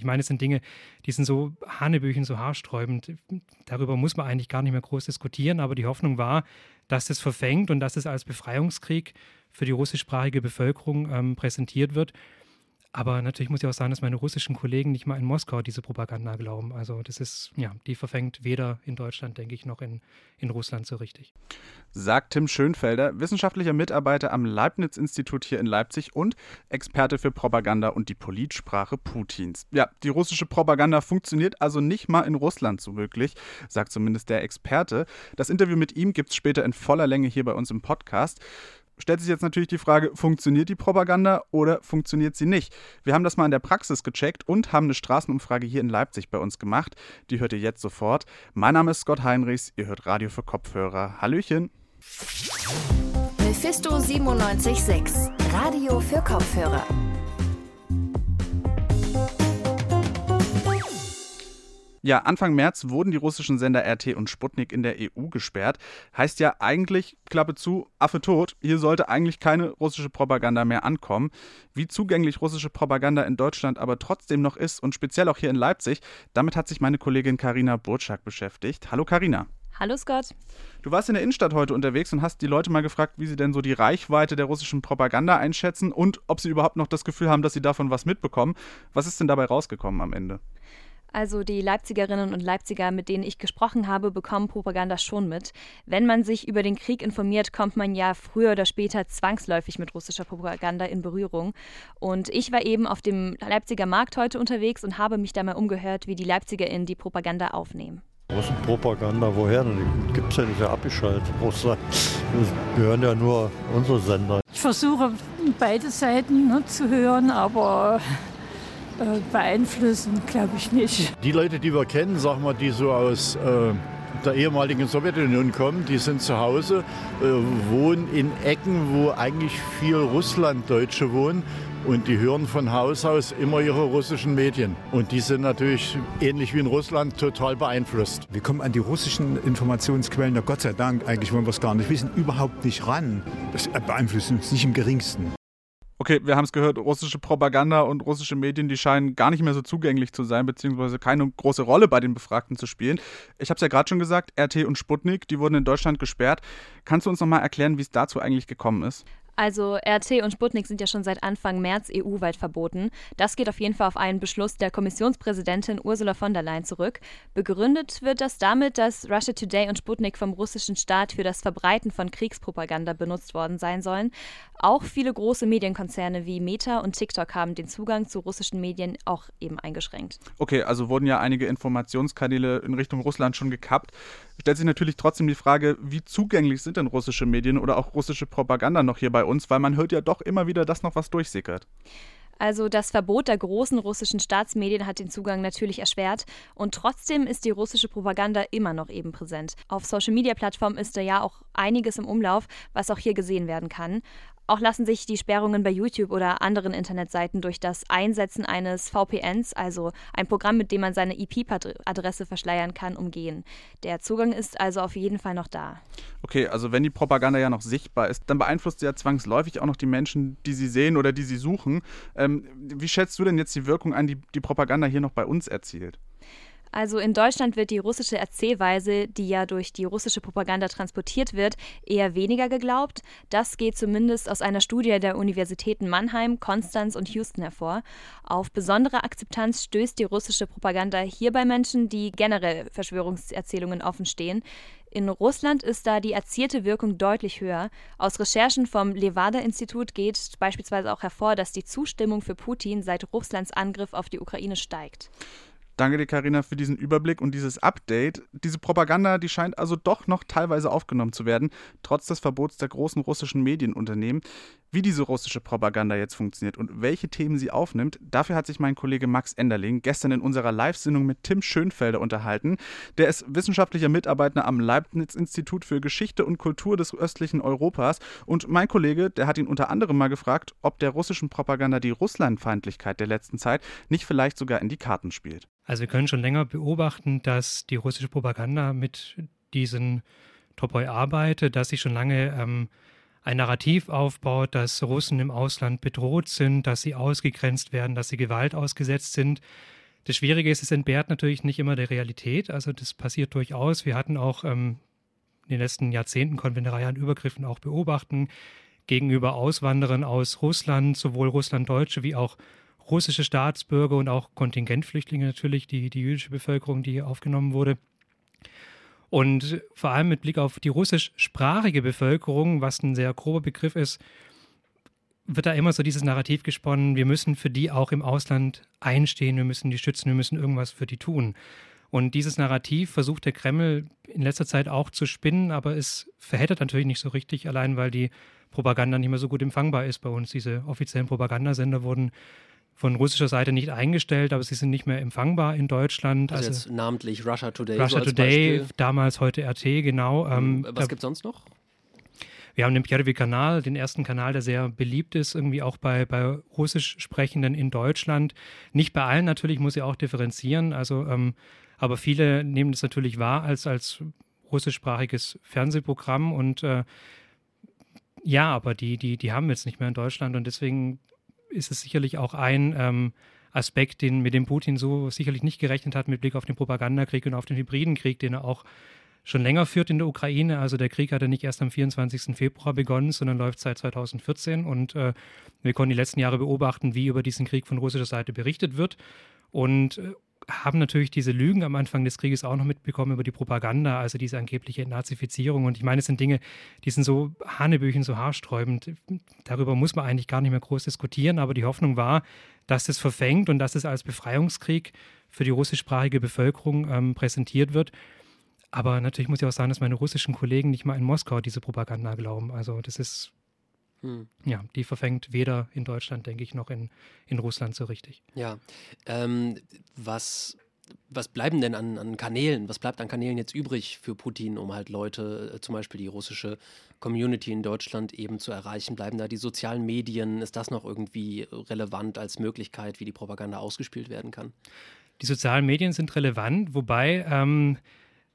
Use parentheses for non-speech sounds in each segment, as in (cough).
Ich meine, es sind Dinge, die sind so hanebüchen, so haarsträubend. Darüber muss man eigentlich gar nicht mehr groß diskutieren, aber die Hoffnung war, dass das verfängt und dass es als Befreiungskrieg für die russischsprachige Bevölkerung ähm, präsentiert wird. Aber natürlich muss ich auch sagen, dass meine russischen Kollegen nicht mal in Moskau diese Propaganda glauben. Also das ist, ja, die verfängt weder in Deutschland, denke ich, noch in, in Russland so richtig. Sagt Tim Schönfelder, wissenschaftlicher Mitarbeiter am Leibniz-Institut hier in Leipzig und Experte für Propaganda und die Politsprache Putins. Ja, die russische Propaganda funktioniert also nicht mal in Russland so wirklich, sagt zumindest der Experte. Das Interview mit ihm gibt es später in voller Länge hier bei uns im Podcast stellt sich jetzt natürlich die Frage, funktioniert die Propaganda oder funktioniert sie nicht? Wir haben das mal in der Praxis gecheckt und haben eine Straßenumfrage hier in Leipzig bei uns gemacht. Die hört ihr jetzt sofort. Mein Name ist Scott Heinrichs, ihr hört Radio für Kopfhörer. Hallöchen. Mephisto 976, Radio für Kopfhörer. Ja, Anfang März wurden die russischen Sender RT und Sputnik in der EU gesperrt. Heißt ja eigentlich, Klappe zu, Affe tot. Hier sollte eigentlich keine russische Propaganda mehr ankommen. Wie zugänglich russische Propaganda in Deutschland aber trotzdem noch ist und speziell auch hier in Leipzig, damit hat sich meine Kollegin Karina Burczak beschäftigt. Hallo Karina. Hallo Scott. Du warst in der Innenstadt heute unterwegs und hast die Leute mal gefragt, wie sie denn so die Reichweite der russischen Propaganda einschätzen und ob sie überhaupt noch das Gefühl haben, dass sie davon was mitbekommen. Was ist denn dabei rausgekommen am Ende? Also die Leipzigerinnen und Leipziger, mit denen ich gesprochen habe, bekommen Propaganda schon mit. Wenn man sich über den Krieg informiert, kommt man ja früher oder später zwangsläufig mit russischer Propaganda in Berührung. Und ich war eben auf dem Leipziger Markt heute unterwegs und habe mich da mal umgehört, wie die LeipzigerInnen die Propaganda aufnehmen. Russenpropaganda, woher? Die gibt es ja nicht abgeschaltet. Russland. Das gehören ja nur unsere Sender. Ich versuche beide Seiten ne, zu hören, aber äh, beeinflussen, glaube ich nicht. Die Leute, die wir kennen, sagen wir, die so aus äh, der ehemaligen Sowjetunion kommen, die sind zu Hause, äh, wohnen in Ecken, wo eigentlich viel Russlanddeutsche wohnen. Und die hören von Haus aus immer ihre russischen Medien. Und die sind natürlich ähnlich wie in Russland total beeinflusst. Wir kommen an die russischen Informationsquellen, na Gott sei Dank, eigentlich wollen wir es gar nicht wissen, überhaupt nicht ran. Das beeinflusst uns nicht im geringsten. Okay, wir haben es gehört, russische Propaganda und russische Medien, die scheinen gar nicht mehr so zugänglich zu sein, beziehungsweise keine große Rolle bei den Befragten zu spielen. Ich habe es ja gerade schon gesagt, RT und Sputnik, die wurden in Deutschland gesperrt. Kannst du uns nochmal erklären, wie es dazu eigentlich gekommen ist? Also RT und Sputnik sind ja schon seit Anfang März EU-weit verboten. Das geht auf jeden Fall auf einen Beschluss der Kommissionspräsidentin Ursula von der Leyen zurück. Begründet wird das damit, dass Russia Today und Sputnik vom russischen Staat für das Verbreiten von Kriegspropaganda benutzt worden sein sollen. Auch viele große Medienkonzerne wie Meta und TikTok haben den Zugang zu russischen Medien auch eben eingeschränkt. Okay, also wurden ja einige Informationskanäle in Richtung Russland schon gekappt. Stellt sich natürlich trotzdem die Frage, wie zugänglich sind denn russische Medien oder auch russische Propaganda noch hier bei uns, weil man hört ja doch immer wieder, dass noch was durchsickert. Also das Verbot der großen russischen Staatsmedien hat den Zugang natürlich erschwert und trotzdem ist die russische Propaganda immer noch eben präsent. Auf Social-Media-Plattformen ist da ja auch einiges im Umlauf, was auch hier gesehen werden kann. Auch lassen sich die Sperrungen bei YouTube oder anderen Internetseiten durch das Einsetzen eines VPNs, also ein Programm, mit dem man seine IP-Adresse verschleiern kann, umgehen. Der Zugang ist also auf jeden Fall noch da. Okay, also wenn die Propaganda ja noch sichtbar ist, dann beeinflusst sie ja zwangsläufig auch noch die Menschen, die sie sehen oder die sie suchen. Ähm, wie schätzt du denn jetzt die Wirkung ein, die die Propaganda hier noch bei uns erzielt? Also in Deutschland wird die russische Erzählweise, die ja durch die russische Propaganda transportiert wird, eher weniger geglaubt. Das geht zumindest aus einer Studie der Universitäten Mannheim, Konstanz und Houston hervor. Auf besondere Akzeptanz stößt die russische Propaganda hier bei Menschen, die generell Verschwörungserzählungen offen stehen. In Russland ist da die erzielte Wirkung deutlich höher. Aus Recherchen vom Levada-Institut geht beispielsweise auch hervor, dass die Zustimmung für Putin seit Russlands Angriff auf die Ukraine steigt. Danke dir, Karina, für diesen Überblick und dieses Update. Diese Propaganda, die scheint also doch noch teilweise aufgenommen zu werden, trotz des Verbots der großen russischen Medienunternehmen. Wie diese russische Propaganda jetzt funktioniert und welche Themen sie aufnimmt, dafür hat sich mein Kollege Max Enderling gestern in unserer Live-Sendung mit Tim Schönfelder unterhalten. Der ist wissenschaftlicher Mitarbeiter am Leibniz-Institut für Geschichte und Kultur des östlichen Europas. Und mein Kollege, der hat ihn unter anderem mal gefragt, ob der russischen Propaganda die Russlandfeindlichkeit der letzten Zeit nicht vielleicht sogar in die Karten spielt. Also wir können schon länger beobachten, dass die russische Propaganda mit diesen Topoi arbeitet, dass sie schon lange ähm, ein Narrativ aufbaut, dass Russen im Ausland bedroht sind, dass sie ausgegrenzt werden, dass sie Gewalt ausgesetzt sind. Das Schwierige ist, es entbehrt natürlich nicht immer der Realität. Also das passiert durchaus. Wir hatten auch ähm, in den letzten Jahrzehnten, konnten wir eine Reihe an Übergriffen auch beobachten gegenüber Auswanderern aus Russland, sowohl Russlanddeutsche wie auch russische Staatsbürger und auch Kontingentflüchtlinge natürlich, die, die jüdische Bevölkerung, die hier aufgenommen wurde. Und vor allem mit Blick auf die russischsprachige Bevölkerung, was ein sehr grober Begriff ist, wird da immer so dieses Narrativ gesponnen, wir müssen für die auch im Ausland einstehen, wir müssen die schützen, wir müssen irgendwas für die tun. Und dieses Narrativ versucht der Kreml in letzter Zeit auch zu spinnen, aber es verhält natürlich nicht so richtig, allein weil die Propaganda nicht mehr so gut empfangbar ist bei uns. Diese offiziellen Propagandasender wurden von russischer Seite nicht eingestellt, aber sie sind nicht mehr empfangbar in Deutschland. Also, also jetzt namentlich Russia Today. Russia so Today, Beispiel. damals heute RT, genau. Ähm, Was gibt es sonst noch? Wir haben den Pierre-Kanal, den ersten Kanal, der sehr beliebt ist, irgendwie auch bei, bei russisch Sprechenden in Deutschland. Nicht bei allen natürlich, muss ich auch differenzieren. Also, ähm, aber viele nehmen das natürlich wahr als, als russischsprachiges Fernsehprogramm und äh, ja, aber die, die, die haben wir jetzt nicht mehr in Deutschland und deswegen ist es sicherlich auch ein ähm, Aspekt, den, mit dem Putin so sicherlich nicht gerechnet hat mit Blick auf den Propagandakrieg und auf den hybriden Krieg, den er auch schon länger führt in der Ukraine. Also der Krieg hat ja nicht erst am 24. Februar begonnen, sondern läuft seit 2014 und äh, wir konnten die letzten Jahre beobachten, wie über diesen Krieg von russischer Seite berichtet wird und äh, haben natürlich diese Lügen am Anfang des Krieges auch noch mitbekommen über die Propaganda, also diese angebliche Nazifizierung. Und ich meine, es sind Dinge, die sind so Hanebüchen, so haarsträubend. Darüber muss man eigentlich gar nicht mehr groß diskutieren, aber die Hoffnung war, dass das verfängt und dass es als Befreiungskrieg für die russischsprachige Bevölkerung ähm, präsentiert wird. Aber natürlich muss ich auch sagen, dass meine russischen Kollegen nicht mal in Moskau diese Propaganda glauben. Also das ist hm. Ja, die verfängt weder in Deutschland, denke ich, noch in, in Russland so richtig. Ja, ähm, was, was bleiben denn an, an Kanälen, was bleibt an Kanälen jetzt übrig für Putin, um halt Leute, äh, zum Beispiel die russische Community in Deutschland eben zu erreichen? Bleiben da die sozialen Medien? Ist das noch irgendwie relevant als Möglichkeit, wie die Propaganda ausgespielt werden kann? Die sozialen Medien sind relevant, wobei ähm,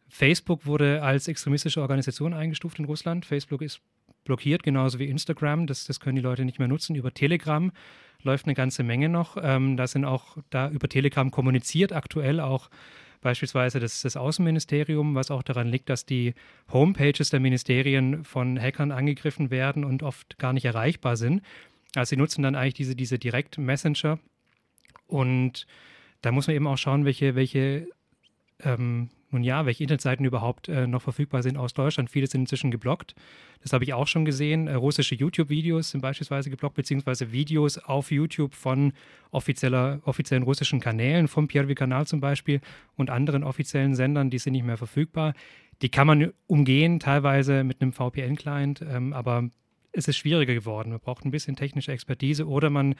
Facebook wurde als extremistische Organisation eingestuft in Russland. Facebook ist blockiert, genauso wie Instagram. Das, das können die Leute nicht mehr nutzen. Über Telegram läuft eine ganze Menge noch. Ähm, da sind auch da über Telegram kommuniziert aktuell auch beispielsweise das, das Außenministerium, was auch daran liegt, dass die Homepages der Ministerien von Hackern angegriffen werden und oft gar nicht erreichbar sind. Also sie nutzen dann eigentlich diese, diese Direct-Messenger und da muss man eben auch schauen, welche, welche ähm, nun ja, welche Internetseiten überhaupt äh, noch verfügbar sind aus Deutschland. Viele sind inzwischen geblockt. Das habe ich auch schon gesehen. Äh, russische YouTube-Videos sind beispielsweise geblockt, beziehungsweise Videos auf YouTube von offizieller, offiziellen russischen Kanälen, vom Pierre-Kanal zum Beispiel und anderen offiziellen Sendern, die sind nicht mehr verfügbar. Die kann man umgehen, teilweise mit einem VPN-Client, ähm, aber es ist schwieriger geworden. Man braucht ein bisschen technische Expertise oder man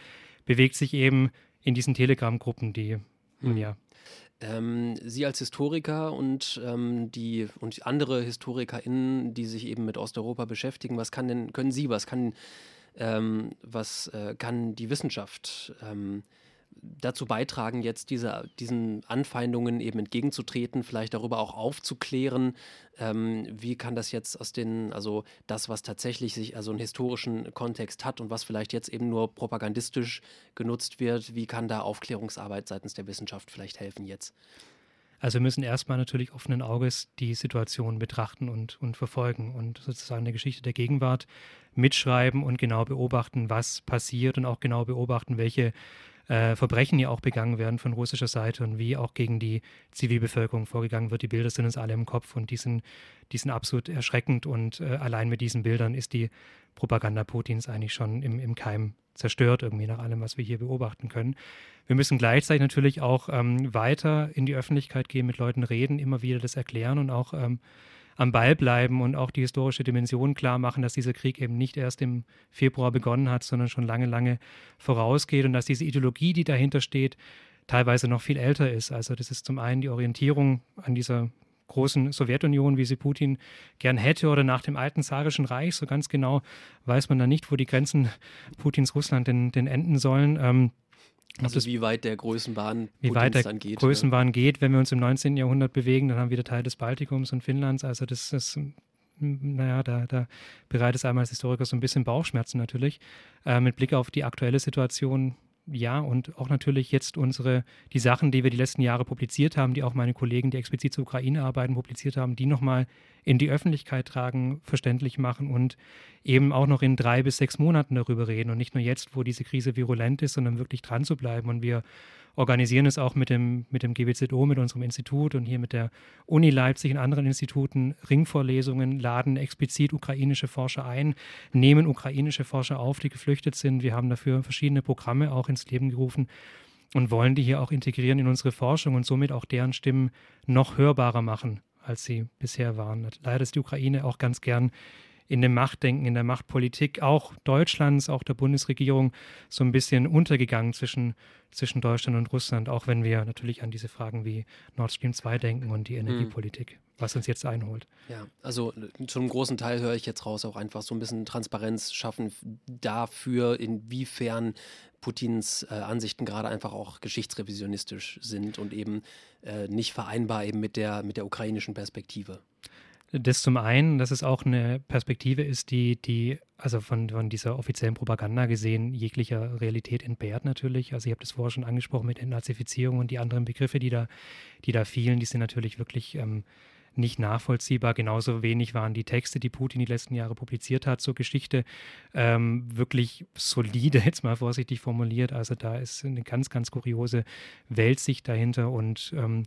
bewegt sich eben in diesen Telegram-Gruppen, die, hm. ja, ähm, Sie als Historiker und ähm, die und andere HistorikerInnen, die sich eben mit Osteuropa beschäftigen, was kann denn, können Sie, was kann, ähm, was äh, kann die Wissenschaft ähm, dazu beitragen, jetzt diese, diesen Anfeindungen eben entgegenzutreten, vielleicht darüber auch aufzuklären, ähm, wie kann das jetzt aus den, also das, was tatsächlich sich also einen historischen Kontext hat und was vielleicht jetzt eben nur propagandistisch genutzt wird, wie kann da Aufklärungsarbeit seitens der Wissenschaft vielleicht helfen jetzt? Also wir müssen erstmal natürlich offenen Auges die Situation betrachten und, und verfolgen und sozusagen eine Geschichte der Gegenwart mitschreiben und genau beobachten, was passiert und auch genau beobachten, welche äh, Verbrechen ja auch begangen werden von russischer Seite und wie auch gegen die Zivilbevölkerung vorgegangen wird. Die Bilder sind uns alle im Kopf und die sind, die sind absolut erschreckend und äh, allein mit diesen Bildern ist die Propaganda Putins eigentlich schon im, im Keim zerstört, irgendwie nach allem, was wir hier beobachten können. Wir müssen gleichzeitig natürlich auch ähm, weiter in die Öffentlichkeit gehen, mit Leuten reden, immer wieder das erklären und auch ähm, am Ball bleiben und auch die historische Dimension klar machen, dass dieser Krieg eben nicht erst im Februar begonnen hat, sondern schon lange, lange vorausgeht und dass diese Ideologie, die dahinter steht, teilweise noch viel älter ist. Also das ist zum einen die Orientierung an dieser großen Sowjetunion, wie sie Putin gern hätte, oder nach dem alten zarischen Reich. So ganz genau weiß man da nicht, wo die Grenzen Putins Russland denn, denn enden sollen. Ähm, also das, wie weit der Größenwahn wie weit der dann geht. Größenwahn ne? geht, wenn wir uns im 19. Jahrhundert bewegen, dann haben wir wieder Teil des Baltikums und Finnlands. Also das ist, naja, da, da bereitet es einmal als Historiker so ein bisschen Bauchschmerzen natürlich. Äh, mit Blick auf die aktuelle Situation ja, und auch natürlich jetzt unsere, die Sachen, die wir die letzten Jahre publiziert haben, die auch meine Kollegen, die explizit zur Ukraine arbeiten, publiziert haben, die nochmal in die Öffentlichkeit tragen, verständlich machen und eben auch noch in drei bis sechs Monaten darüber reden und nicht nur jetzt, wo diese Krise virulent ist, sondern wirklich dran zu bleiben. Und wir organisieren es auch mit dem, mit dem GWZO, mit unserem Institut und hier mit der Uni Leipzig und anderen Instituten Ringvorlesungen, laden explizit ukrainische Forscher ein, nehmen ukrainische Forscher auf, die geflüchtet sind. Wir haben dafür verschiedene Programme auch ins Leben gerufen und wollen die hier auch integrieren in unsere Forschung und somit auch deren Stimmen noch hörbarer machen, als sie bisher waren. Leider ist die Ukraine auch ganz gern in dem Machtdenken, in der Machtpolitik auch Deutschlands, auch der Bundesregierung so ein bisschen untergegangen zwischen, zwischen Deutschland und Russland, auch wenn wir natürlich an diese Fragen wie Nord Stream 2 denken und die hm. Energiepolitik, was uns jetzt einholt. Ja, also zu einem großen Teil höre ich jetzt raus, auch einfach so ein bisschen Transparenz schaffen dafür, inwiefern Putins äh, Ansichten gerade einfach auch geschichtsrevisionistisch sind und eben äh, nicht vereinbar eben mit der, mit der ukrainischen Perspektive. Das zum einen, dass es auch eine Perspektive ist, die, die also von, von dieser offiziellen Propaganda gesehen, jeglicher Realität entbehrt natürlich. Also ich habe das vorher schon angesprochen mit Entnazifizierung und die anderen Begriffe, die da, die da fielen, die sind natürlich wirklich ähm, nicht nachvollziehbar. Genauso wenig waren die Texte, die Putin die letzten Jahre publiziert hat zur Geschichte, ähm, wirklich solide, (laughs) jetzt mal vorsichtig formuliert. Also da ist eine ganz, ganz kuriose Weltsicht dahinter und ähm,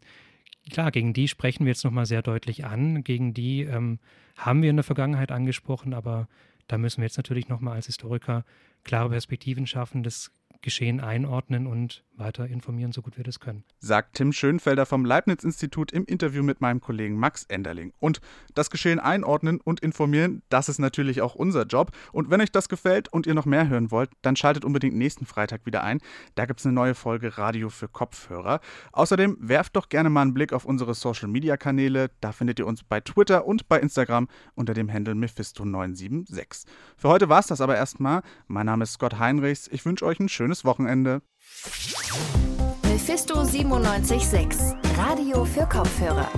klar, gegen die sprechen wir jetzt nochmal sehr deutlich an. Gegen die ähm, haben wir in der Vergangenheit angesprochen, aber da müssen wir jetzt natürlich nochmal als Historiker klare Perspektiven schaffen. Das Geschehen einordnen und weiter informieren, so gut wir das können. Sagt Tim Schönfelder vom Leibniz-Institut im Interview mit meinem Kollegen Max Enderling. Und das Geschehen einordnen und informieren, das ist natürlich auch unser Job. Und wenn euch das gefällt und ihr noch mehr hören wollt, dann schaltet unbedingt nächsten Freitag wieder ein. Da gibt es eine neue Folge Radio für Kopfhörer. Außerdem werft doch gerne mal einen Blick auf unsere Social-Media-Kanäle. Da findet ihr uns bei Twitter und bei Instagram unter dem Handle Mephisto976. Für heute war es das aber erstmal. Mein Name ist Scott Heinrichs. Ich wünsche euch einen schönen schönes Wochenende. Mephisto 976, Radio für Kopfhörer.